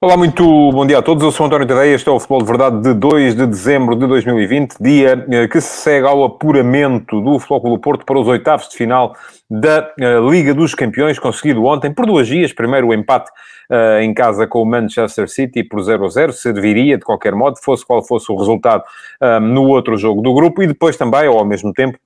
Olá, muito bom dia a todos. Eu sou António Tadeia. Este é o Futebol de Verdade de 2 de dezembro de 2020, dia eh, que se segue ao apuramento do Futebol do Porto para os oitavos de final da eh, Liga dos Campeões, conseguido ontem por duas dias. Primeiro o empate uh, em casa com o Manchester City por 0 a 0, serviria de qualquer modo, fosse qual fosse o resultado no outro jogo do grupo, e depois também, ou ao mesmo tempo,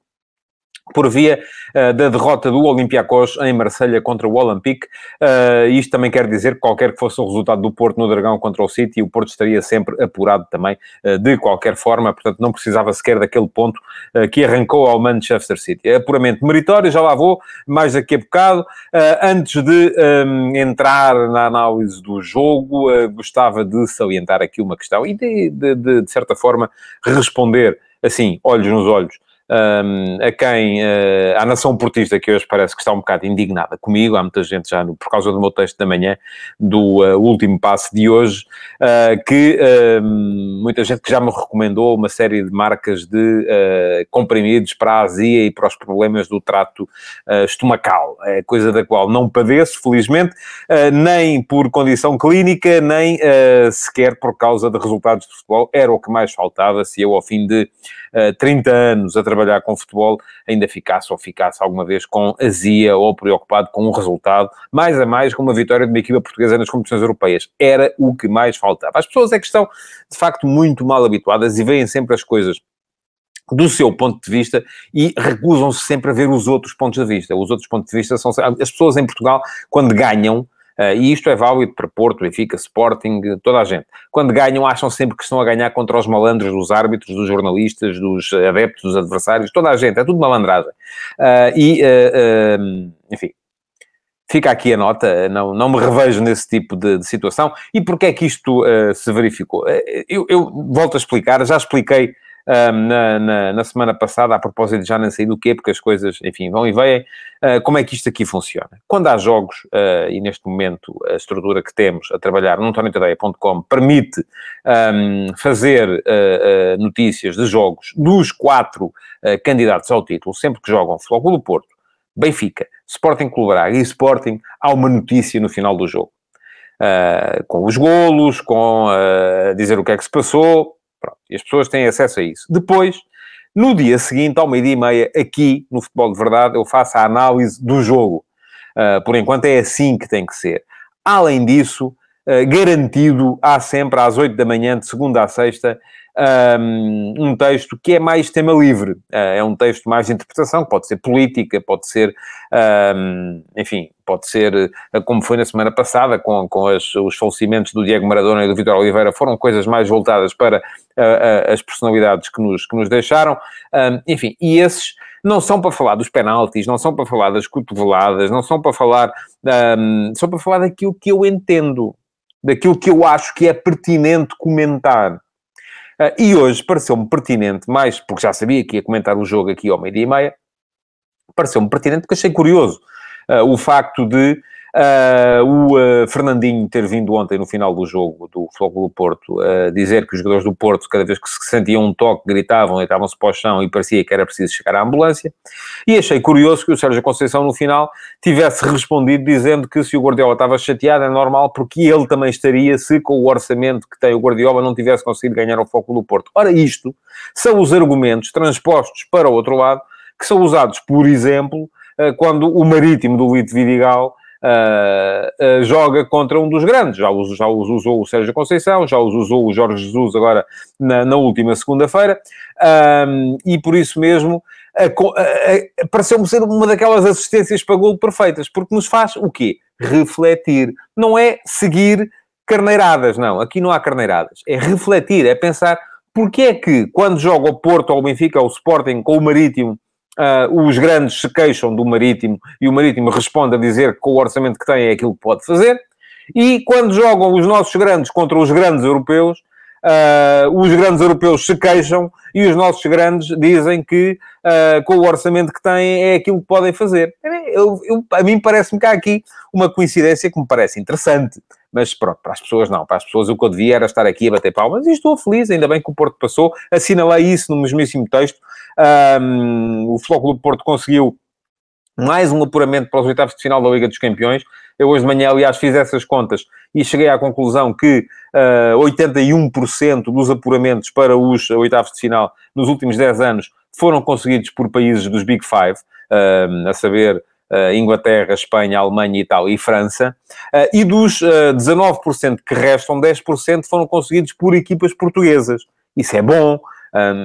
por via uh, da derrota do Olympiacos em Marselha contra o Olympique. Uh, isto também quer dizer que qualquer que fosse o resultado do Porto no Dragão contra o City, o Porto estaria sempre apurado também, uh, de qualquer forma, portanto não precisava sequer daquele ponto que arrancou ao Manchester City. É puramente meritório, já lá vou, mais daqui a bocado. antes de um, entrar na análise do jogo, gostava de salientar aqui uma questão e de, de, de, de certa forma, responder assim, olhos nos olhos, um, a quem, uh, à nação portista, que hoje parece que está um bocado indignada comigo, há muita gente já, no, por causa do meu texto da manhã, do uh, último passo de hoje, uh, que muita gente que já me recomendou uma série de marcas de comprimidos para a azia e para os problemas do trato estomacal, é coisa da qual não padeço, felizmente, nem por condição clínica, nem sequer por causa de resultados de futebol, era o que mais faltava se eu, ao fim de 30 anos a trabalhar trabalhar com futebol ainda ficasse ou ficasse alguma vez com azia ou preocupado com um resultado, mais a mais com uma vitória de uma equipa portuguesa nas competições europeias. Era o que mais faltava. As pessoas é que estão, de facto, muito mal habituadas e veem sempre as coisas do seu ponto de vista e recusam-se sempre a ver os outros pontos de vista. Os outros pontos de vista são... As pessoas em Portugal, quando ganham, e isto é válido para Porto, Benfica, Sporting, toda a gente. Quando ganham, acham sempre que estão a ganhar contra os malandros dos árbitros, dos jornalistas, dos adeptos, dos adversários, toda a gente. É tudo malandrada. Uh, e, uh, enfim, fica aqui a nota, não, não me revejo nesse tipo de, de situação. E porquê é que isto se verificou? Eu, eu, volto a explicar, já expliquei um, na, na, na, semana passada, a propósito de já nem sei do quê, porque as coisas, enfim, vão e vêm, uh, como é que isto aqui funciona? Quando há jogos, uh, e neste momento a estrutura que temos a trabalhar no antoniotadeia.com permite um, fazer uh, notícias de jogos dos quatro candidatos ao título, sempre que jogam Futebol do Porto, Benfica, Sporting Clube Braga e Sporting, há uma notícia no final do jogo. Com os golos, com dizer o que é que se passou, Pronto, e as pessoas têm acesso a isso. Depois, no dia seguinte, ao meio-dia e meia, aqui no Futebol de Verdade, eu faço a análise do jogo. Uh, por enquanto é assim que tem que ser. Além disso, garantido, há sempre às 8 da manhã, de segunda a sexta, um, um texto que é mais tema livre. Uh, é um texto mais de interpretação, pode ser política, pode ser, um, enfim, pode ser uh, como foi na semana passada, com, com as, os falecimentos do Diego Maradona e do Vitor Oliveira, foram coisas mais voltadas para uh, as personalidades que nos, que nos deixaram. Um, enfim, e esses não são para falar dos penaltis, não são para falar das cotoveladas, não são para falar, um, são para falar daquilo que eu entendo, daquilo que eu acho que é pertinente comentar. Uh, e hoje pareceu-me pertinente, mais porque já sabia que ia comentar o jogo aqui ao meio-dia e meia, pareceu-me pertinente porque achei curioso uh, o facto de Uh, o uh, Fernandinho ter vindo ontem no final do jogo do Futebol do Porto uh, dizer que os jogadores do Porto, cada vez que se sentiam um toque, gritavam, deitavam-se para o chão e parecia que era preciso chegar à ambulância. E achei curioso que o Sérgio Conceição, no final, tivesse respondido dizendo que se o Guardiola estava chateado é normal porque ele também estaria se com o orçamento que tem o Guardiola não tivesse conseguido ganhar o foco do Porto. Ora, isto são os argumentos transpostos para o outro lado que são usados, por exemplo, quando o Marítimo do Lito Vidigal uh, uh, joga contra um dos grandes. Já os, já os usou o Sérgio Conceição, já os usou o Jorge Jesus agora na, na última segunda-feira, um, e por isso mesmo pareceu-me ser uma daquelas assistências para golo perfeitas, porque nos faz o quê? Refletir. Não é seguir carneiradas, não. Aqui não há carneiradas. É refletir, é pensar porque é que quando joga o Porto ou o Benfica ou o Sporting com o Marítimo Uh, os grandes se queixam do Marítimo e o Marítimo responde a dizer que com o orçamento que tem é aquilo que pode fazer. E quando jogam os nossos grandes contra os grandes europeus, uh, os grandes europeus se queixam e os nossos grandes dizem que uh, com o orçamento que têm é aquilo que podem fazer. Eu, eu, a mim parece-me que há aqui uma coincidência que me parece interessante. Mas pronto, para as pessoas não. Para as pessoas o que eu devia era estar aqui a bater palmas e estou feliz, ainda bem que o Porto passou. Assinalei isso no mesmíssimo texto. Um, o do Porto conseguiu mais um apuramento para os oitavos de final da Liga dos Campeões. Eu hoje de manhã, aliás, fiz essas contas e cheguei à conclusão que uh, 81% dos apuramentos para os oitavos de final nos últimos 10 anos foram conseguidos por países dos Big Five, uh, a saber, Inglaterra, Espanha, Alemanha, Itália e França. Uh, e dos uh, 19% que restam, 10% foram conseguidos por equipas portuguesas. Isso é bom,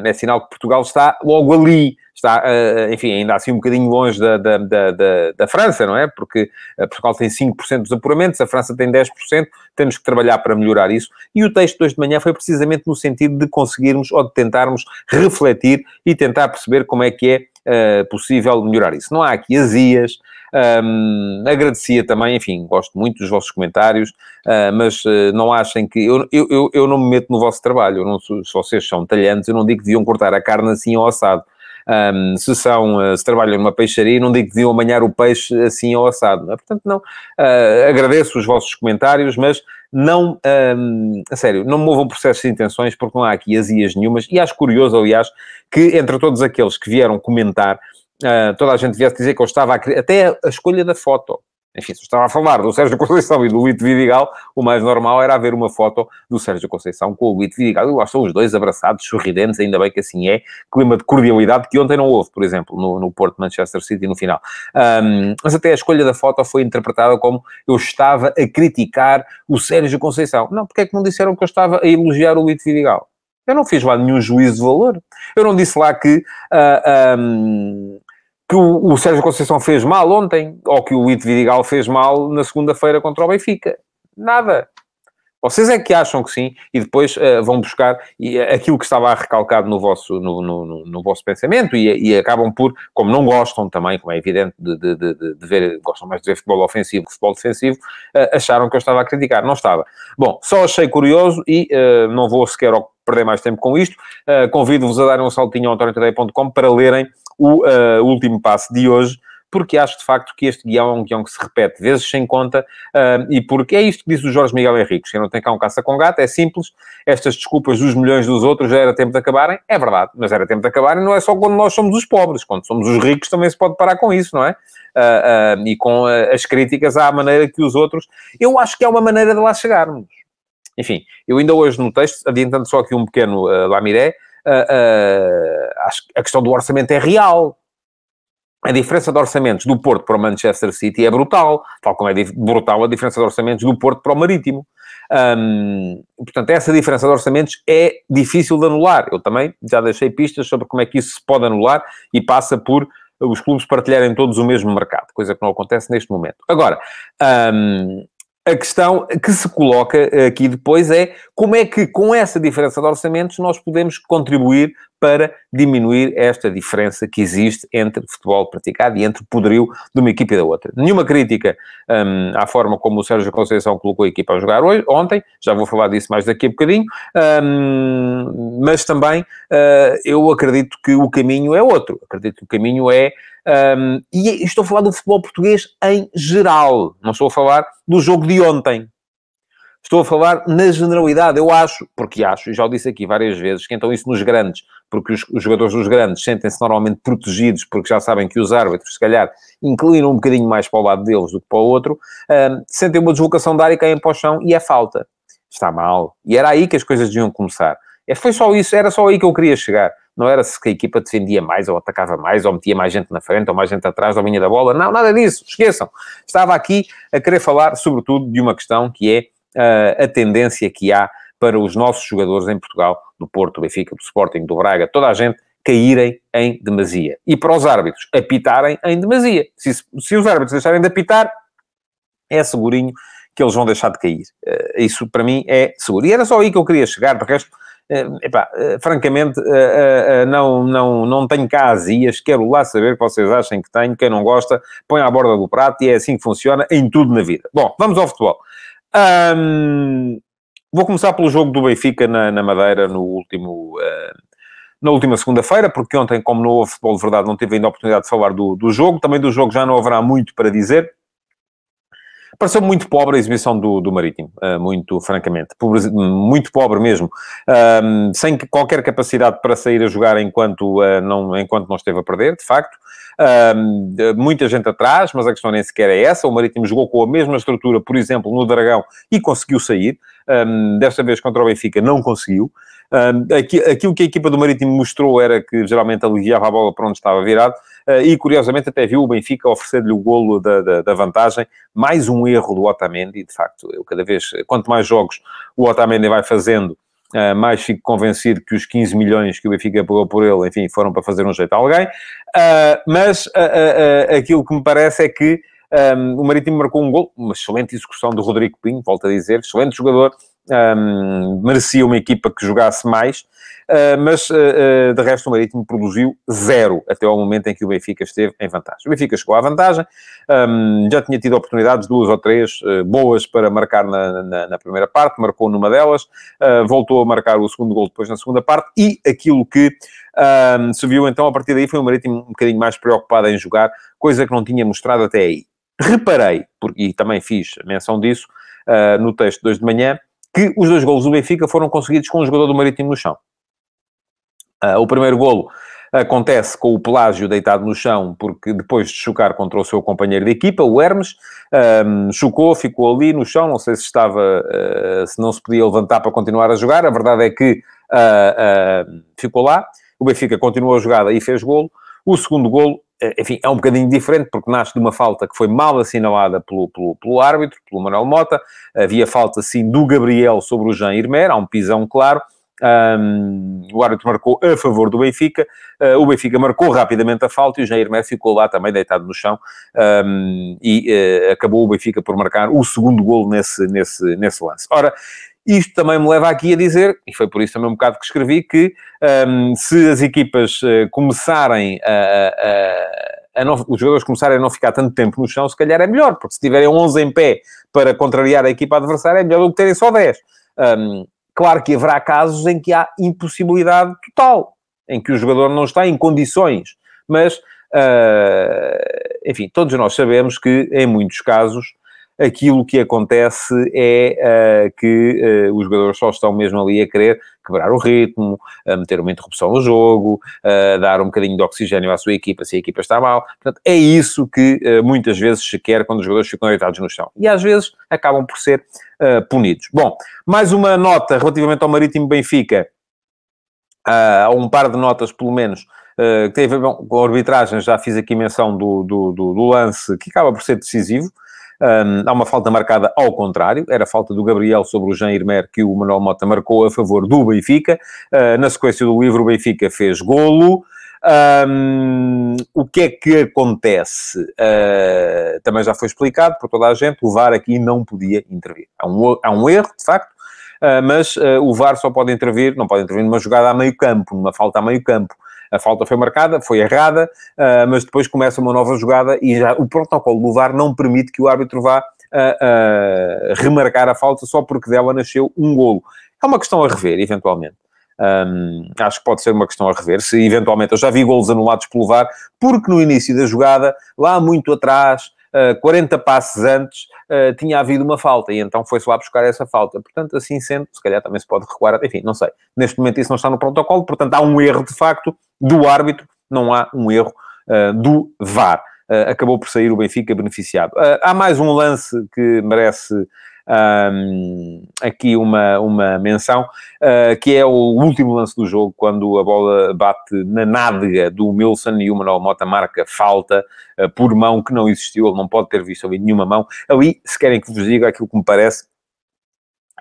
é sinal que Portugal está logo ali. Está, enfim, ainda assim um bocadinho longe da, da, da, da França, não é? Porque Portugal tem 5% dos apuramentos, a França tem 10%, temos que trabalhar para melhorar isso. E o texto de hoje de manhã foi precisamente no sentido de conseguirmos ou de tentarmos refletir e tentar perceber como é que é uh, possível melhorar isso. Não há aqui azias. Um, agradecia também, enfim, gosto muito dos vossos comentários, uh, mas uh, não achem que. Eu, eu, eu não me meto no vosso trabalho, não, se vocês são talhantes, eu não digo que deviam cortar a carne assim ao assado. Um, se são, se trabalham numa peixaria, não digo que deviam amanhar o peixe assim ao assado. Não é? Portanto, não. Uh, agradeço os vossos comentários, mas não, um, a sério, não movam processos de intenções, porque não há aqui azias nenhumas. E acho curioso, aliás, que entre todos aqueles que vieram comentar, uh, toda a gente viesse dizer que eu estava a... Até a escolha da foto enfim, se estava a falar do Sérgio Conceição e do Luís Vidigal, o mais normal era haver uma foto do Sérgio Conceição com o Luís Vidigal. Eu acho que são os dois abraçados, sorridentes, ainda bem que assim é. Clima de cordialidade que ontem não houve, por exemplo, no, no Porto Manchester City no final. Um, mas até a escolha da foto foi interpretada como eu estava a criticar o Sérgio Conceição. Não, porque é que não disseram que eu estava a elogiar o Luís Vidigal? Eu não fiz lá nenhum juízo de valor. Eu não disse lá que... Uh, ah, um, que o, o, Sérgio Conceição fez mal ontem, ou que o Luís Vidigal fez mal na segunda-feira contra o Benfica. Nada. Vocês é que acham que sim, e depois uh, vão buscar e, uh, aquilo que estava recalcado no vosso, no, no, no, no vosso pensamento e, e, acabam por, como não gostam também, como é evidente, de, de, de, de, ver, gostam mais de ver futebol ofensivo que futebol defensivo, uh, acharam que eu estava a criticar. Não estava. Bom, só achei curioso e não vou sequer perder mais tempo com isto. Convido-vos a darem um saltinho ao antoniotadeia.com para lerem o uh, último passo de hoje, porque acho de facto que este guião é um guião que se repete vezes sem conta, uh, e porque é isto que diz o Jorge Miguel Henriques, que não tem cá um caça com gato, é simples, estas desculpas dos milhões dos outros já era tempo de acabarem, é verdade, mas era tempo de acabarem não é só quando nós somos os pobres, quando somos os ricos também se pode parar com isso, não é? Uh, uh, e com as críticas à maneira que os outros... Eu acho que é uma maneira de lá chegarmos. Enfim, eu ainda hoje no texto, adiantando só aqui um pequeno uh, lamiré, a questão do orçamento é real. A diferença de orçamentos do Porto para o Manchester City é brutal, tal como é brutal a diferença de orçamentos do Porto para o Marítimo. Portanto, essa diferença de orçamentos é difícil de anular. Eu também já deixei pistas sobre como é que isso se pode anular e passa por os clubes partilharem todos o mesmo mercado, coisa que não acontece neste momento. Agora, a questão que se coloca aqui depois é como é que, com essa diferença de orçamentos, nós podemos contribuir para diminuir esta diferença que existe entre futebol praticado e entre poderio de uma equipa e da outra. Nenhuma crítica um, à forma como o Sérgio Conceição colocou a equipa a jogar hoje, ontem, já vou falar disso mais daqui a bocadinho, um, mas também uh, eu acredito que o caminho é outro. Acredito que o caminho é um, e estou a falar do futebol português em geral, não estou a falar do jogo de ontem. Estou a falar na generalidade. Eu acho, porque acho, e já o disse aqui várias vezes, que então isso nos grandes, porque os, os jogadores dos grandes sentem-se normalmente protegidos, porque já sabem que os árbitros, se calhar, inclinam um bocadinho mais para o lado deles do que para o outro, sentem uma deslocação de área caem para o chão e é falta. Está mal. E era aí que as coisas deviam começar. É, foi só isso, era só aí que eu queria chegar. Não era se a equipa defendia mais, ou atacava mais, ou metia mais gente na frente, ou mais gente atrás da linha da bola. Não, nada disso. Esqueçam. Estava aqui a querer falar, sobretudo, de uma questão que é uh, a tendência que há para os nossos jogadores em Portugal, do Porto, do Benfica, do Sporting, do Braga, toda a gente, caírem em demasia. E para os árbitros, apitarem em demasia. Se, se os árbitros deixarem de apitar, é segurinho que eles vão deixar de cair. Uh, isso, para mim, é seguro. E era só aí que eu queria chegar, de resto Uh, epá, uh, francamente, não, não, não tenho cá azias, quero lá saber o que vocês acham que tenho, quem não gosta, põe à borda do prato e é assim que funciona em tudo na vida. Bom, vamos ao futebol. Um, vou começar pelo jogo do Benfica na, na Madeira no último, na última segunda-feira, porque ontem, como não houve futebol de verdade, não tive ainda a oportunidade de falar do, do jogo. Também do jogo já não haverá muito para dizer. Pareceu muito pobre a exibição do, do Marítimo, uh, muito francamente. Pobre, muito pobre mesmo. Uh, sem qualquer capacidade para sair a jogar enquanto, uh, não, enquanto não esteve a perder, de facto. Muita gente atrás, mas a questão nem sequer é essa. O Marítimo jogou com a mesma estrutura, por exemplo, no Dragão e conseguiu sair. Um, desta vez contra o Benfica não conseguiu. Um, aquilo que a equipa do Marítimo mostrou era que geralmente aliviava a bola para onde estava virado. Uh, e curiosamente até viu o Benfica oferecer-lhe o golo da, da, da, vantagem. Mais um erro do Otamendi, de facto, eu cada vez, quanto mais jogos o Otamendi vai fazendo, uh, mais fico convencido que os 15 milhões que o Benfica pagou por ele, enfim, foram para fazer um jeito a alguém. Uh, mas aquilo que me parece é que um, o Marítimo marcou um gol, uma excelente execução do Rodrigo Pinho, volto a dizer, excelente jogador, um, merecia uma equipa que jogasse mais, uh, mas uh, de resto o Marítimo produziu zero até ao momento em que o Benfica esteve em vantagem. O Benfica chegou à vantagem, um, já tinha tido oportunidades, duas ou três, boas para marcar na, na, na, primeira parte, marcou numa delas, voltou a marcar o segundo gol depois na segunda parte, e aquilo que um, se viu então a partir daí foi o Marítimo um bocadinho mais preocupado em jogar, coisa que não tinha mostrado até aí. Reparei, porque, e também fiz menção disso no texto de hoje de manhã, que os dois golos do Benfica foram conseguidos com um jogador do Marítimo no chão. Uh, o primeiro golo acontece com o Pelágio deitado no chão, porque depois de chocar contra o seu companheiro de equipa, o Hermes, um, chocou, ficou ali no chão, não sei se estava, uh, se não se podia levantar para continuar a jogar, a verdade é que uh, ficou lá, o Benfica continuou a jogada e fez golo, o segundo golo enfim, é um bocadinho diferente, porque nasce de uma falta que foi mal assinalada pelo, pelo, pelo árbitro, pelo Manuel Mota. Havia falta, sim, do Gabriel sobre o Jean Irmer, há um pisão claro. Um, o árbitro marcou a favor do Benfica, uh, o Benfica marcou rapidamente a falta e o Jair Irmer ficou lá também deitado no chão um, e uh, acabou o Benfica por marcar o segundo golo nesse, nesse, nesse lance. Ora, isto também me leva aqui a dizer, e foi por isso também um bocado que escrevi, que um, se as equipas uh, começarem a, a, a não, os jogadores começarem a não ficar tanto tempo no chão, se calhar é melhor, porque se tiverem 11 em pé para contrariar a equipa adversária, é melhor do que terem só 10. Um, claro que haverá casos em que há impossibilidade total, em que o jogador não está em condições, mas, uh, enfim, todos nós sabemos que, em muitos casos, aquilo que acontece é uh, que uh, os jogadores só estão mesmo ali a querer quebrar o ritmo, a meter uma interrupção no jogo, uh, dar um bocadinho de oxigênio à sua equipa se a equipa está mal. Portanto, é isso que muitas vezes se quer quando os jogadores ficam deitados no chão. E às vezes acabam por ser punidos. Bom, mais uma nota relativamente ao Marítimo Benfica. Uh, um par de notas, pelo menos, que tem a ver com a arbitragem. Já fiz aqui menção do, do, do, do lance que acaba por ser decisivo. Um, há uma falta marcada ao contrário, era a falta do Gabriel sobre o Jean Irmer que o Manuel Mota marcou a favor do Benfica. Uh, na sequência do livro, o Benfica fez golo. Um, o que é que acontece? Uh, também já foi explicado por toda a gente, o VAR aqui não podia intervir. Há um, há um erro, de facto, uh, mas uh, o VAR só pode intervir, não pode intervir numa jogada a meio campo, numa falta a meio campo a falta foi marcada, foi errada, uh, mas depois começa uma nova jogada e já o protocolo do VAR não permite que o árbitro vá uh, remarcar a falta só porque dela nasceu um golo. É uma questão a rever, eventualmente. Um, acho que pode ser uma questão a rever. Se eventualmente eu já vi golos anulados pelo VAR, porque no início da jogada, lá muito atrás, 40 passes antes, uh, tinha havido uma falta e então foi-se lá buscar essa falta. Portanto, assim sendo, se calhar também se pode recuar, enfim, não sei. Neste momento isso não está no protocolo, portanto há um erro de facto do árbitro, não há um erro uh, do VAR. Uh, acabou por sair o Benfica beneficiado. há mais um lance que merece um, aqui uma, uma menção, uh, que é o último lance do jogo, quando a bola bate na nádega do Milson e o Manuel Mota marca falta uh, por mão que não existiu, ele não pode ter visto ali nenhuma mão. Ali, se querem que vos diga aquilo que me parece,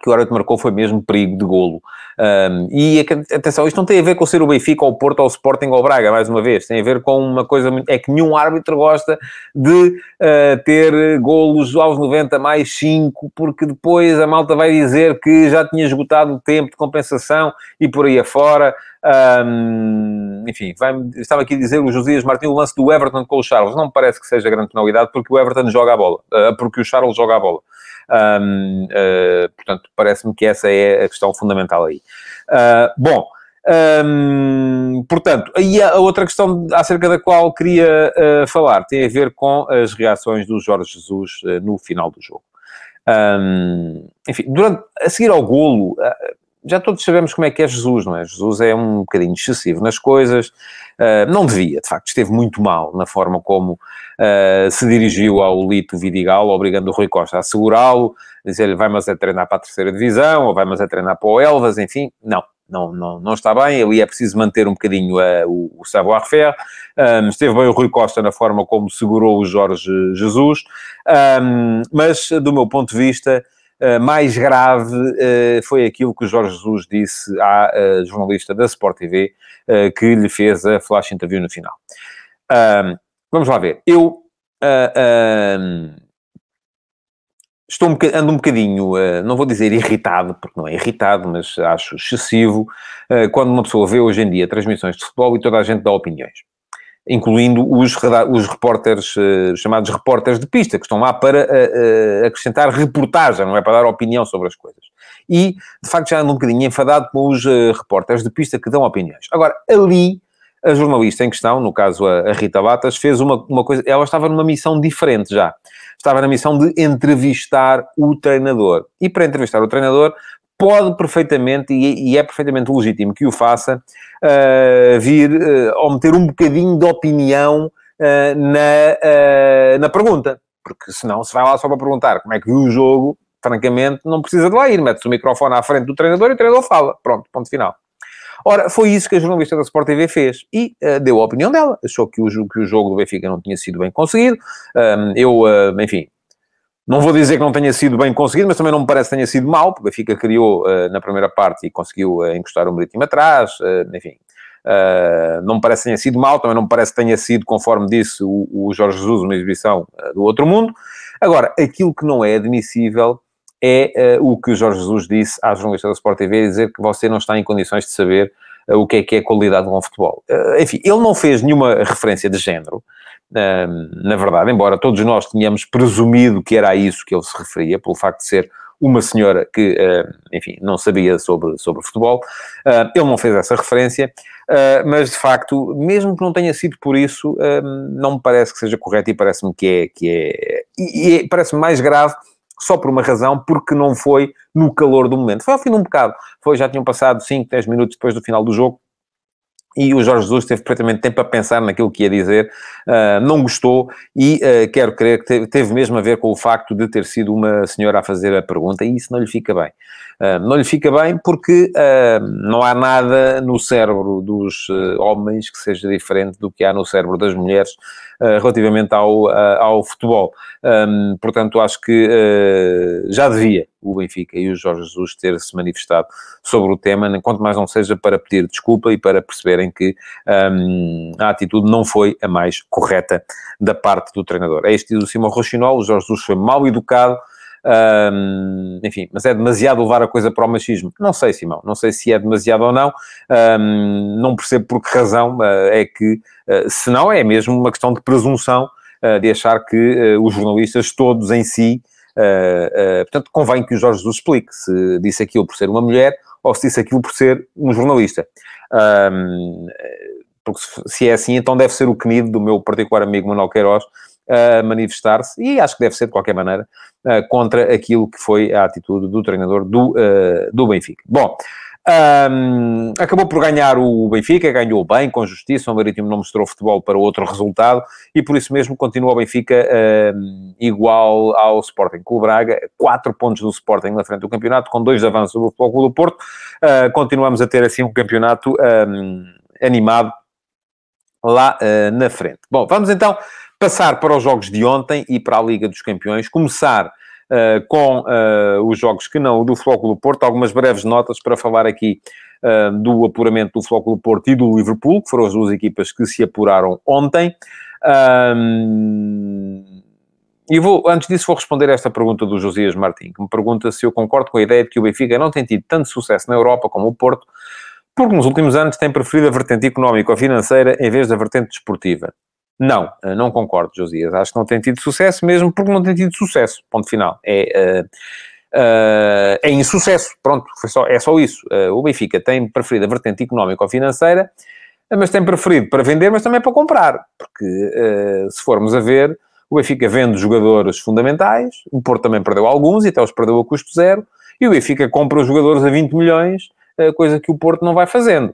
que o árbitro marcou foi mesmo perigo de golo. Um, e atenção, isto não tem a ver com ser o Benfica, ou o Porto, ou o Sporting, ou o Braga, mais uma vez. Tem a ver com uma coisa... É que nenhum árbitro gosta de uh, ter golos aos 90 mais 5, porque depois a malta vai dizer que já tinha esgotado o tempo de compensação e por aí afora. Um, enfim, vai, estava aqui a dizer o Josias Martins, o lance do Everton com o Charles. Não me parece que seja grande penalidade, porque o Everton joga a bola. Uh, porque o Charles joga a bola. Um, uh, portanto, parece-me que essa é a questão fundamental aí. Uh, bom, portanto, aí a outra questão acerca da qual queria uh, falar tem a ver com as reações do Jorge Jesus no final do jogo. Um, enfim, durante, a seguir ao golo, já todos sabemos como é que é Jesus, não é? Jesus é um bocadinho excessivo nas coisas, não devia, de facto, esteve muito mal na forma como se dirigiu ao Lito Vidigal, obrigando o Rui Costa a segurá-lo, dizer-lhe vai mas a treinar para a terceira divisão, ou vai mas a treinar para o Elvas, enfim, não, não, não, não está bem, ali é preciso manter um bocadinho uh, o, o savoir-faire. Um, esteve bem o Rui Costa na forma como segurou o Jorge Jesus, um, mas do meu ponto de vista, uh, mais grave uh, foi aquilo que o Jorge Jesus disse à jornalista da Sport TV, que lhe fez a flash interview no final. Vamos lá ver. Eu estou um ando um bocadinho, não vou dizer irritado, porque não é irritado, mas acho excessivo, quando uma pessoa vê hoje em dia transmissões de futebol e toda a gente dá opiniões. Incluindo os, os repórteres, uh, chamados repórteres de pista, que estão lá para acrescentar reportagem, não é para dar opinião sobre as coisas. E, de facto, já ando um bocadinho enfadado com os repórteres de pista que dão opiniões. Agora, ali, a jornalista em questão, no caso a, Rita Batas, fez uma, uma coisa, ela estava numa missão diferente já estava na missão de entrevistar o treinador. E para entrevistar o treinador, pode perfeitamente, e é perfeitamente legítimo que o faça, uh, vir uh, ou meter um bocadinho de opinião uh, na, na pergunta. Porque senão, se vai lá só para perguntar como é que viu o jogo, francamente, não precisa de lá ir. Mete-se o microfone à frente do treinador e o treinador fala. Pronto, ponto final. Ora, foi isso que a jornalista da Sport TV fez e uh, deu a opinião dela. Achou que o, que o jogo do Benfica não tinha sido bem conseguido. Um, eu, uh, enfim, não vou dizer que não tenha sido bem conseguido, mas também não me parece que tenha sido mal, porque o Benfica criou uh, na primeira parte e conseguiu encostar o Marítimo atrás, enfim. não me parece que tenha sido mal, também não me parece que tenha sido, conforme disse o, o Jorge Jesus, uma exibição do outro mundo. Agora, aquilo que não é admissível é uh, o que o Jorge Jesus disse à jornalista da Sport TV, dizer que você não está em condições de saber uh, o que é que é qualidade de um futebol. Uh, enfim, ele não fez nenhuma referência de género, na verdade, embora todos nós tenhamos presumido que era a isso que ele se referia, pelo facto de ser uma senhora que, enfim, não sabia sobre, sobre futebol. ele não fez essa referência, mas de facto, mesmo que não tenha sido por isso, não me parece que seja correto e parece-me que é, que é, e, e parece-me mais grave só por uma razão, porque não foi no calor do momento. Foi ao fim de um bocado. Foi, já tinham passado 5, 10 minutos depois do final do jogo, e o Jorge Jesus teve perfeitamente tempo a pensar naquilo que ia dizer, uh, não gostou e uh, quero crer que teve, teve, mesmo a ver com o facto de ter sido uma senhora a fazer a pergunta e isso não lhe fica bem. Uh, não lhe fica bem porque não há nada no cérebro dos homens que seja diferente do que há no cérebro das mulheres relativamente ao, ao futebol. Um, portanto, acho que já devia o Benfica e o Jorge Jesus ter se manifestado sobre o tema, quanto mais não seja para pedir desculpa e para perceberem que um, a atitude não foi a mais correta da parte do treinador. É este do Simão Rochinol, o Jorge Jesus foi mal educado, um, enfim, mas é demasiado levar a coisa para o machismo? Não sei, Simão, não sei se é demasiado ou não, um, não percebo por que razão uh, é que, uh, se não é mesmo uma questão de presunção uh, de achar que os jornalistas todos em si Uh, uh, portanto, convém que o Jorge Jesus explique se disse aquilo por ser uma mulher ou se disse aquilo por ser um jornalista. Um, porque se é assim, então deve ser o CNID do meu particular amigo Manuel Queiroz a manifestar-se, e acho que deve ser de qualquer maneira, uh, contra aquilo que foi a atitude do treinador do, do Benfica. Bom, um, acabou por ganhar o Benfica, ganhou bem, com justiça. O Marítimo não mostrou futebol para outro resultado e por isso mesmo continua o Benfica um, igual ao Sporting Clube Braga. Quatro pontos do Sporting na frente do campeonato, com dois avanços sobre o Futebol Clube do Porto. Uh, continuamos a ter assim um campeonato um, animado lá uh, na frente. Bom, vamos então passar para os jogos de ontem e para a Liga dos Campeões. Começar uh, com uh, os jogos que não, do Flóculo Porto, algumas breves notas para falar aqui uh, do apuramento do Flóculo Porto e do Liverpool, que foram as duas equipas que se apuraram ontem. E vou, antes disso, vou responder a esta pergunta do Josias Martins, que me pergunta se eu concordo com a ideia de que o Benfica não tem tido tanto sucesso na Europa como o Porto, porque nos últimos anos tem preferido a vertente económica ou financeira em vez da vertente desportiva. Não, eh, não concordo, Josias. Acho que não tem tido sucesso mesmo porque não tem tido sucesso. Ponto final. É, uh, uh, é insucesso. Pronto, só, é só isso. Uh, o Benfica tem preferido a vertente económica ou financeira, mas tem preferido para vender, mas também para comprar. Porque, se formos a ver, o Benfica vende jogadores fundamentais, o Porto também perdeu alguns e até os perdeu a custo zero, e o Benfica compra os jogadores a 20 milhões, coisa que o Porto não vai fazendo.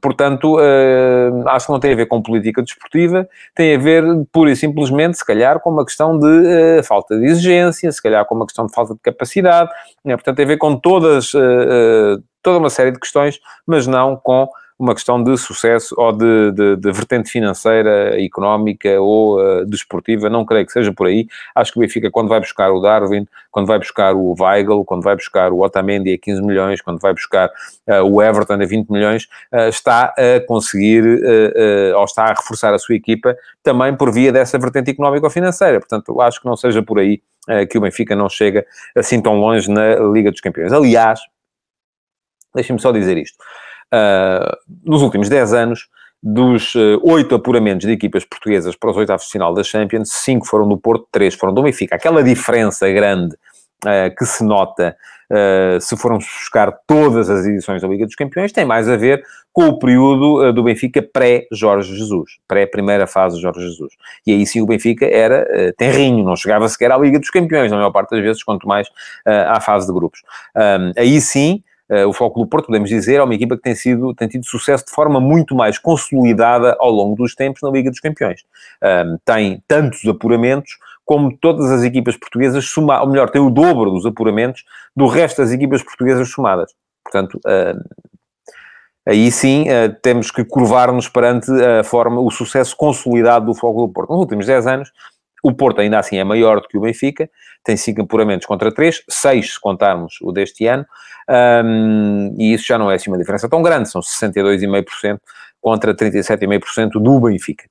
Portanto, uh, acho que não tem a ver com política desportiva, tem a ver pura e simplesmente, se calhar, com uma questão de uh, falta de exigência, se calhar com uma questão de falta de capacidade, né? portanto, tem a ver com todas, uh, toda uma série de questões, mas não com uma questão de sucesso ou de, de, de vertente financeira, económica ou uh, desportiva, não creio que seja por aí. Acho que o Benfica, quando vai buscar o Darwin, quando vai buscar o Weigl, quando vai buscar o Otamendi a 15 milhões, quando vai buscar uh, o Everton a 20 milhões, uh, está a conseguir ou está a reforçar a sua equipa também por via dessa vertente económica ou financeira. Portanto, acho que não seja por aí que o Benfica não chega assim tão longe na Liga dos Campeões. Aliás, deixem-me só dizer isto. Uh, nos últimos 10 anos, dos uh, oito apuramentos de equipas portuguesas para os oitavos de final da Champions, cinco foram do Porto, três foram do Benfica. Aquela diferença grande uh, que se nota uh, se formos buscar todas as edições da Liga dos Campeões tem mais a ver com o período do Benfica pré-Jorge Jesus, pré-primeira fase de Jorge Jesus. E aí sim o Benfica era tenrinho, não chegava sequer à Liga dos Campeões, na maior parte das vezes, quanto mais à fase de grupos. aí sim Uh, o Foco do Porto, podemos dizer, é uma equipa que tem, sido, tem tido sucesso de forma muito mais consolidada ao longo dos tempos na Liga dos Campeões. tem tantos apuramentos como todas as equipas portuguesas somadas, ou melhor, tem o dobro dos apuramentos do resto das equipas portuguesas somadas. Portanto, aí sim uh, temos que curvar-nos perante a forma, o sucesso consolidado do Foco do Porto. Nos últimos 10 anos, o Porto ainda assim é maior do que o Benfica, tem 5 apuramentos contra 3, 6 se contarmos o deste ano, um, e isso já não é assim uma diferença tão grande, são 62,5% contra 37,5% do Benfica.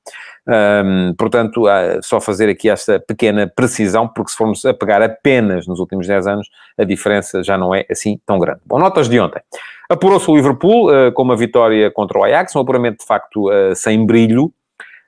Um, portanto, só fazer aqui esta pequena precisão, porque se formos a pegar apenas nos últimos 10 anos, a diferença já não é assim tão grande. Bom, notas de ontem. Apurou-se o Liverpool uh, com uma vitória contra o Ajax, um apuramento de facto uh, sem brilho,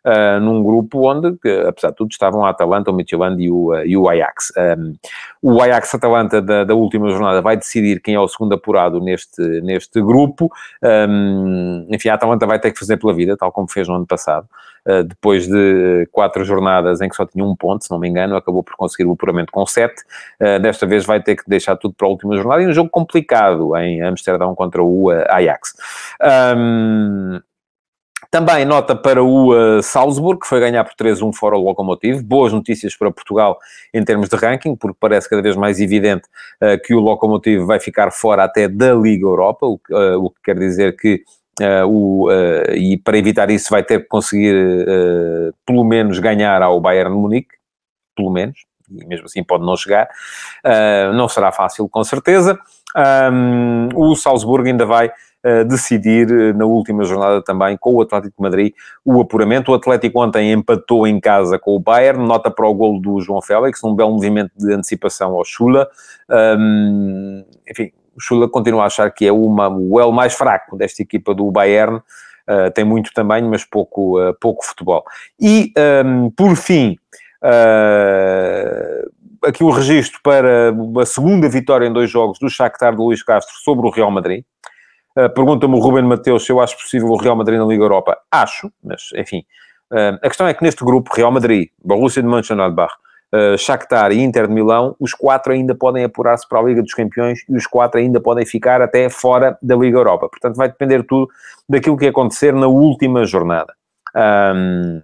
uh, num grupo onde, que, apesar de tudo, estavam a Atalanta, o Midtjylland e o, uh, e o Ajax. Um, o Ajax-Atalanta da, da, última jornada vai decidir quem é o segundo apurado neste, neste grupo. Um, enfim, a Atalanta vai ter que fazer pela vida, tal como fez no ano passado. Uh, depois de quatro jornadas em que só tinha um ponto, se não me engano, acabou por conseguir o apuramento com sete. Desta vez vai ter que deixar tudo para a última jornada e um jogo complicado em Amsterdão contra o Ajax. Um, também nota para o uh, Salzburg, que foi ganhar por 3-1 fora o Lokomotiv. Boas notícias para Portugal em termos de ranking, porque parece cada vez mais evidente uh, que o Lokomotiv vai ficar fora até da Liga Europa, o, uh, o que quer dizer que o, e para evitar isso vai ter que conseguir pelo menos ganhar ao Bayern Munique, pelo menos, e mesmo assim pode não chegar. não será fácil, com certeza. Um, o Salzburgo ainda vai decidir eh, na última jornada também com o Atlético de Madrid o apuramento. O Atlético ontem empatou em casa com o Bayern, nota para o golo do João Félix, um belo movimento de antecipação ao Chula. Um, enfim, o Chula continua a achar que é uma, o L mais fraco desta equipa do Bayern. Uh, tem muito tamanho, mas pouco, uh, pouco futebol. E, um, por fim, uh, aqui o registro para a segunda vitória em dois jogos do Shakhtar do Luís Castro sobre o Real Madrid. Uh, Pergunta-me o Ruben Mateus se eu acho possível o Real Madrid na Liga Europa. Acho, mas enfim. Uh, a questão é que neste grupo, Real Madrid, Borussia de Mönchengladbach, uh, Shakhtar e Inter de Milão, os quatro ainda podem apurar-se para a Liga dos Campeões e os quatro ainda podem ficar até fora da Liga Europa. Portanto, vai depender tudo daquilo que acontecer na última jornada. Um,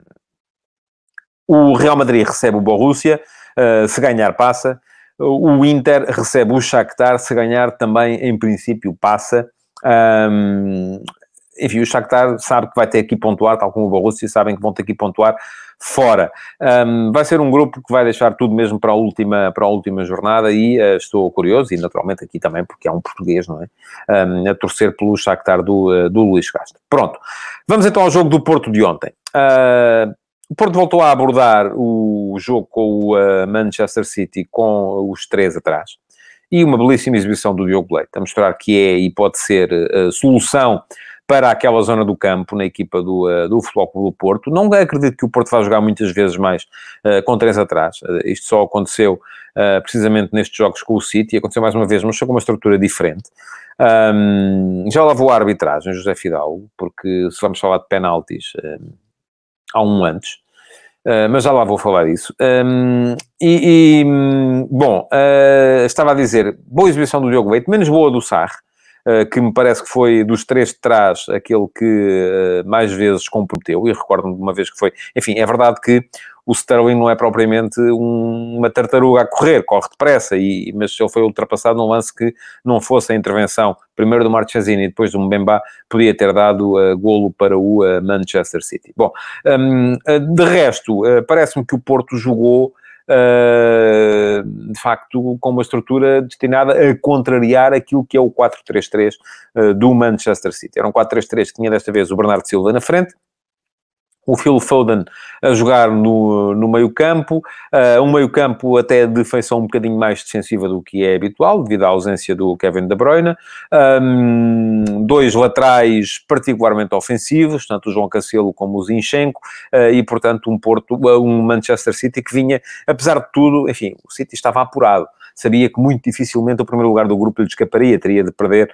o Real Madrid recebe o Borussia, uh, se ganhar passa. O Inter recebe o Shakhtar, se ganhar também, em princípio, passa. Um, enfim, o Shakhtar sabe que vai ter que pontuar, tal como o Borussia sabem que vão ter que pontuar fora. Um, vai ser um grupo que vai deixar tudo mesmo para a última, para a última jornada e uh, estou curioso, e naturalmente aqui também, porque há um português, não é? Um, a torcer pelo Shakhtar do, uh, do Luís Castro. Pronto. Vamos então ao jogo do Porto de ontem. Uh, o Porto voltou a abordar o jogo com o Manchester City com os três atrás e uma belíssima exibição do Diogo Leite, a mostrar que é e pode ser a solução para aquela zona do campo, na equipa do, uh, do Futebol do Porto. Não acredito que o Porto vá jogar muitas vezes mais uh, com três atrás. Uh, isto só aconteceu precisamente nestes jogos com o City, aconteceu mais uma vez, mas com uma estrutura diferente. Um, já lá vou a arbitragem, José Fidalgo, porque se vamos falar de penaltis, há um antes. Uh, mas já lá vou falar disso. Um, e, e, bom, uh, estava a dizer, boa exibição do Diogo Leite, menos boa do Sarre, uh, que me parece que foi dos três de trás aquele que mais vezes comprometeu, e recordo-me de uma vez que foi. Enfim, é verdade que o Sterling não é propriamente um, uma tartaruga a correr, corre depressa, e, mas ele foi ultrapassado num lance que não fosse a intervenção primeiro do Marchesini e depois do Mbemba, podia ter dado uh, golo para o uh, Manchester City. Bom, um, uh, de resto, uh, parece-me que o Porto jogou Uh, de facto, com uma estrutura destinada a contrariar aquilo que é o 4-3-3 uh, do Manchester City. Era um 4-3-3 que tinha desta vez o Bernardo Silva na frente, o Phil Foden a jogar no, no meio campo, uh, um meio campo até de feição um bocadinho mais defensiva do que é habitual, devido à ausência do Kevin De Bruyne, um, dois laterais particularmente ofensivos, tanto o João Cancelo como o Zinchenko, uh, e portanto um Porto, uh, um Manchester City que vinha, apesar de tudo, enfim, o City estava apurado, sabia que muito dificilmente o primeiro lugar do grupo lhe escaparia, teria de perder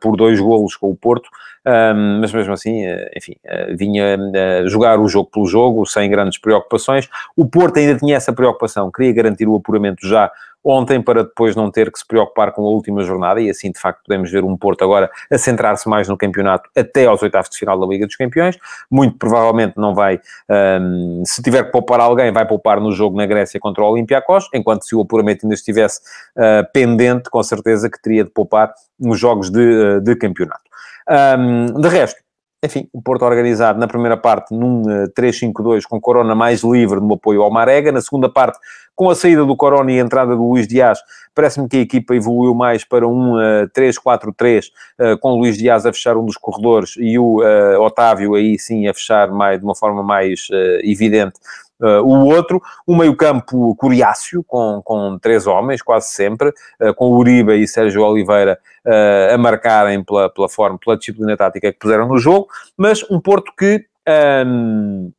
por dois golos com o Porto, um, mas mesmo assim, eh, enfim, uh, vinha uh, jogar o jogo pelo jogo, sem grandes preocupações. O Porto ainda tinha essa preocupação, queria garantir o apuramento já ontem para depois não ter que se preocupar com a última jornada e assim de facto podemos ver um Porto agora a centrar-se mais no campeonato até aos oitavos de final da Liga dos Campeões. Muito provavelmente não vai, um, se tiver que poupar alguém, vai poupar no jogo na Grécia contra o Olympiacos, enquanto se o apuramento ainda estivesse uh, pendente, com certeza que teria de poupar nos jogos de, de campeonato. Um, de resto, enfim, o Porto organizado na primeira parte num uh, eh, 3-5-2 com Corona mais livre no apoio ao Marega, na segunda parte com a saída do Corona e a entrada do Luís Dias, parece-me que a equipa evoluiu mais para um uh, 3-4-3 uh, com o Luís Dias a fechar um dos corredores e o uh, Otávio aí sim a fechar mais, de uma forma mais uh, evidente Uh, o outro, um meio-campo coriáceo, com, com três homens, quase sempre, uh, com Uribe e Sérgio Oliveira uh, a marcarem pela, pela forma, pela disciplina tática que puseram no jogo, mas um Porto que. Um,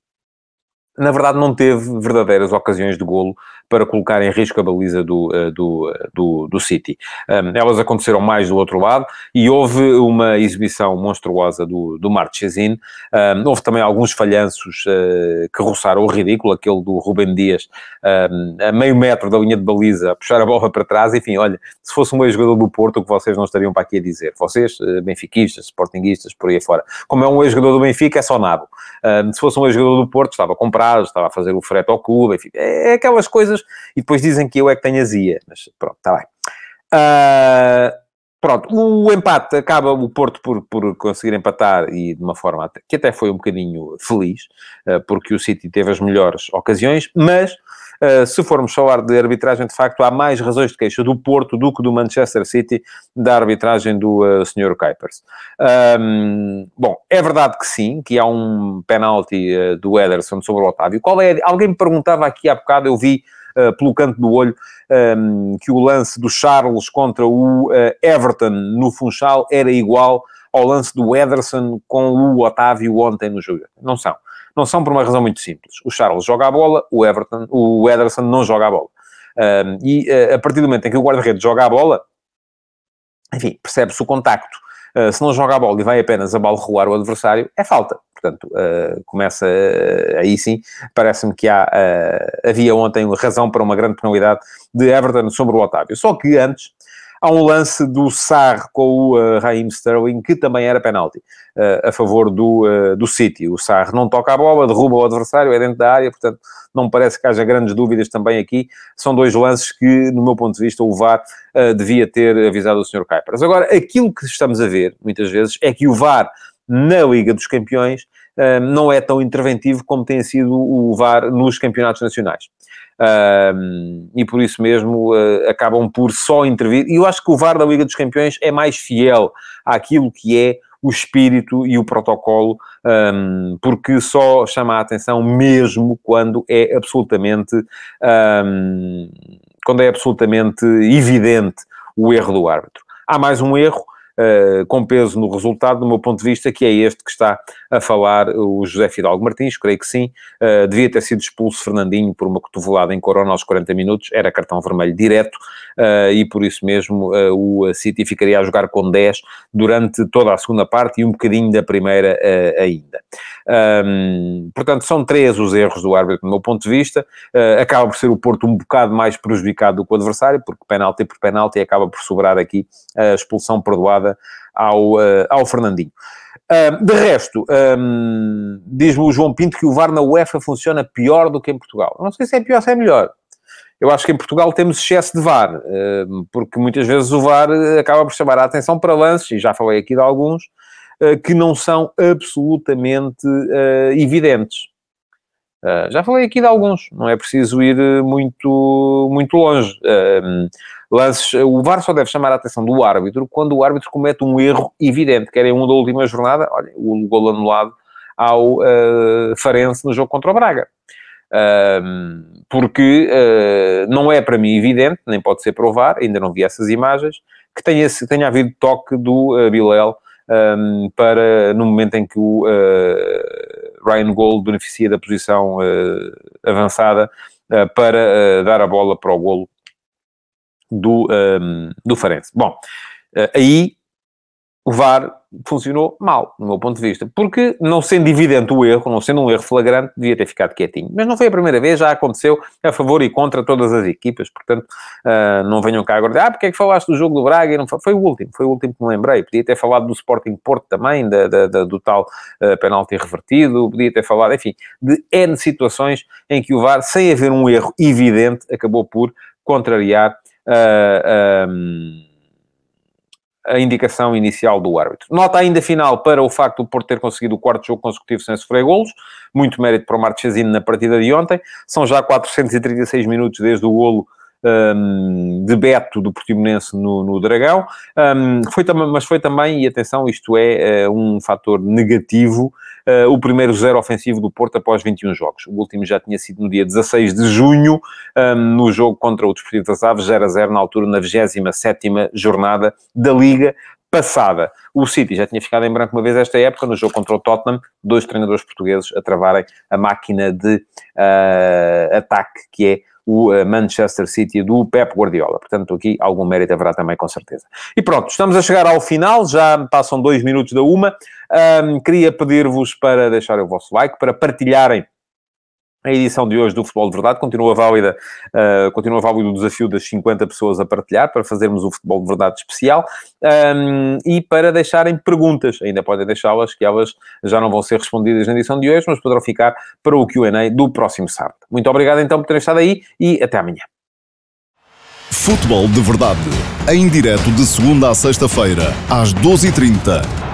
na verdade, não teve verdadeiras ocasiões de golo para colocar em risco a baliza do, eh, do, eh, do, do City. elas aconteceram mais do outro lado e houve uma exibição monstruosa do, do Marchesin. Um, houve também alguns falhanços uh, que roçaram o ridículo, aquele do Rubem Dias um, a meio metro da linha de baliza, a puxar a bola para trás. Enfim, olha, se fosse um ex-jogador do Porto, o que vocês não estariam para aqui a dizer. Vocês, benfiquistas, sportinguistas, por aí fora. Como é um ex-jogador do Benfica, é só. Um, se fosse um ex-jogador do Porto, estava comprado, estava a fazer o frete ao clube, enfim, é, é aquelas coisas coisas e depois dizem que eu é que tenho azia. Mas pronto, está bem. Uh, pronto, o empate acaba o Porto por, por conseguir empatar e de uma forma que até foi um bocadinho feliz, uh, porque o City teve as melhores ocasiões, mas Uh, se formos falar de arbitragem, de facto, há mais razões de queixa do Porto do que do Manchester City da arbitragem do uh, Sr. Kuipers. Um, bom, é verdade que sim, que há um penalti uh, do Ederson sobre o Otávio. Qual é? Alguém me perguntava aqui há bocado, eu vi pelo canto do olho, ehm, que o lance do Charles contra o uh, Everton no Funchal era igual ao lance do Ederson com o Otávio ontem no jogo. Não são. Não são por uma razão muito simples. O Charles joga a bola, o Everton, o Ederson não joga a bola. Ehm, e uh, a partir do momento em que o guarda-redes joga a bola, enfim, percebe-se o contacto. Uh, se não joga a bola e vai apenas a bola rolar o adversário, é falta. Portanto, uh, começa uh, aí sim, parece-me que há, havia ontem razão para uma grande penalidade de Everton sobre o Otávio. Só que antes há um lance do Sarr com o uh, Raheem Sterling que também era penalti a favor do, do City. O Sarr não toca a bola, derruba o adversário, é dentro da área, portanto não parece que haja grandes dúvidas também aqui. São dois lances que, no meu ponto de vista, o VAR devia ter avisado o Sr. Kuipers. Agora, aquilo que estamos a ver, muitas vezes, é que o VAR na Liga dos Campeões uh, não é tão interventivo como tem sido o VAR nos campeonatos nacionais. E por isso mesmo uh, acabam por só intervir. E eu acho que o VAR da Liga dos Campeões é mais fiel àquilo que é o espírito e o protocolo, um, porque só chama a atenção mesmo quando é absolutamente um, quando é absolutamente evidente o erro do árbitro. Há mais um erro uh, com peso no resultado, do meu ponto de vista, que é este que está a falar o José Fidalgo Martins, creio que sim, uh, devia ter sido expulso Fernandinho por uma cotovelada em Corona aos 40 minutos, era cartão vermelho direto, uh, e por isso mesmo o City ficaria a jogar com 10 durante toda a segunda parte e um bocadinho da primeira ainda. Um, portanto, são três os erros do árbitro, do meu ponto de vista, acaba por ser o Porto um bocado mais prejudicado do que o adversário, porque penalti por penalti acaba por sobrar aqui a expulsão perdoada ao, uh, ao Fernandinho. De resto, diz-me o João Pinto que o VAR na UEFA funciona pior do que em Portugal. Não sei se é pior ou se é melhor. Eu acho que em Portugal temos excesso de VAR, porque muitas vezes o VAR acaba por chamar a atenção para lances, e já falei aqui de alguns, que não são absolutamente evidentes. Uh, já falei aqui de alguns, não é preciso ir eh, muito, muito longe. Uh, lances, o VAR só deve chamar a atenção do árbitro quando o árbitro comete um erro evidente, quer em um da última jornada, olha, o gol anulado ao uh, Farense no jogo contra o Braga. Uh, porque uh, não é para mim evidente, nem pode ser provar, ainda não vi essas imagens, que tenha, tenha havido toque do uh, Bilel um, para, no momento em que o Ryan Gold beneficia da posição uh, avançada uh, para uh, dar a bola para o golo do, um, do Farense. Bom, aí o VAR funcionou mal, no meu ponto de vista. Porque, não sendo evidente o erro, não sendo um erro flagrante, devia ter ficado quietinho. Mas não foi a primeira vez, já aconteceu a favor e contra todas as equipas. Portanto, uh, não venham cá agora ah, porque é que falaste do jogo do Braga? E não foi, foi o último, foi o último que me lembrei. Podia ter falado do Sporting Porto também, da, da, da do tal uh, penalti revertido, podia ter falado, enfim, de N situações em que o VAR, sem haver um erro evidente, acabou por contrariar... Uh, um, a indicação inicial do árbitro. Nota ainda final para o facto do Porto ter conseguido o quarto jogo consecutivo sem sofrer golos. Muito mérito para o Marchesino na partida de ontem. São já 436 minutos desde o golo um, de Beto do Portimonense no, no Dragão. Um, foi mas foi também, e atenção, isto é uh, um fator negativo, uh, o primeiro zero ofensivo do Porto após 21 jogos. O último já tinha sido no dia 16 de junho, um, no jogo contra o Desportivo das Aves, 0 a 0, na altura, na 27ª jornada da Liga, passada. O City já tinha ficado em branco uma vez esta época, no jogo contra o Tottenham, dois treinadores portugueses a travarem a máquina de uh, ataque que é o uh, Manchester City do Pep Guardiola. Portanto, aqui algum mérito haverá também, com certeza. E pronto, estamos a chegar ao final, já passam dois minutos da uma. Um, queria pedir-vos para deixarem o vosso like, para partilharem a edição de hoje do Futebol de Verdade continua válida, uh, continua válido o desafio das 50 pessoas a partilhar para fazermos o Futebol de Verdade especial um, e para deixarem perguntas. Ainda podem deixá-las, que elas já não vão ser respondidas na edição de hoje, mas poderão ficar para o QA do próximo sábado. Muito obrigado então por terem estado aí e até amanhã. Futebol de Verdade, em direto de segunda a sexta-feira, às 12h30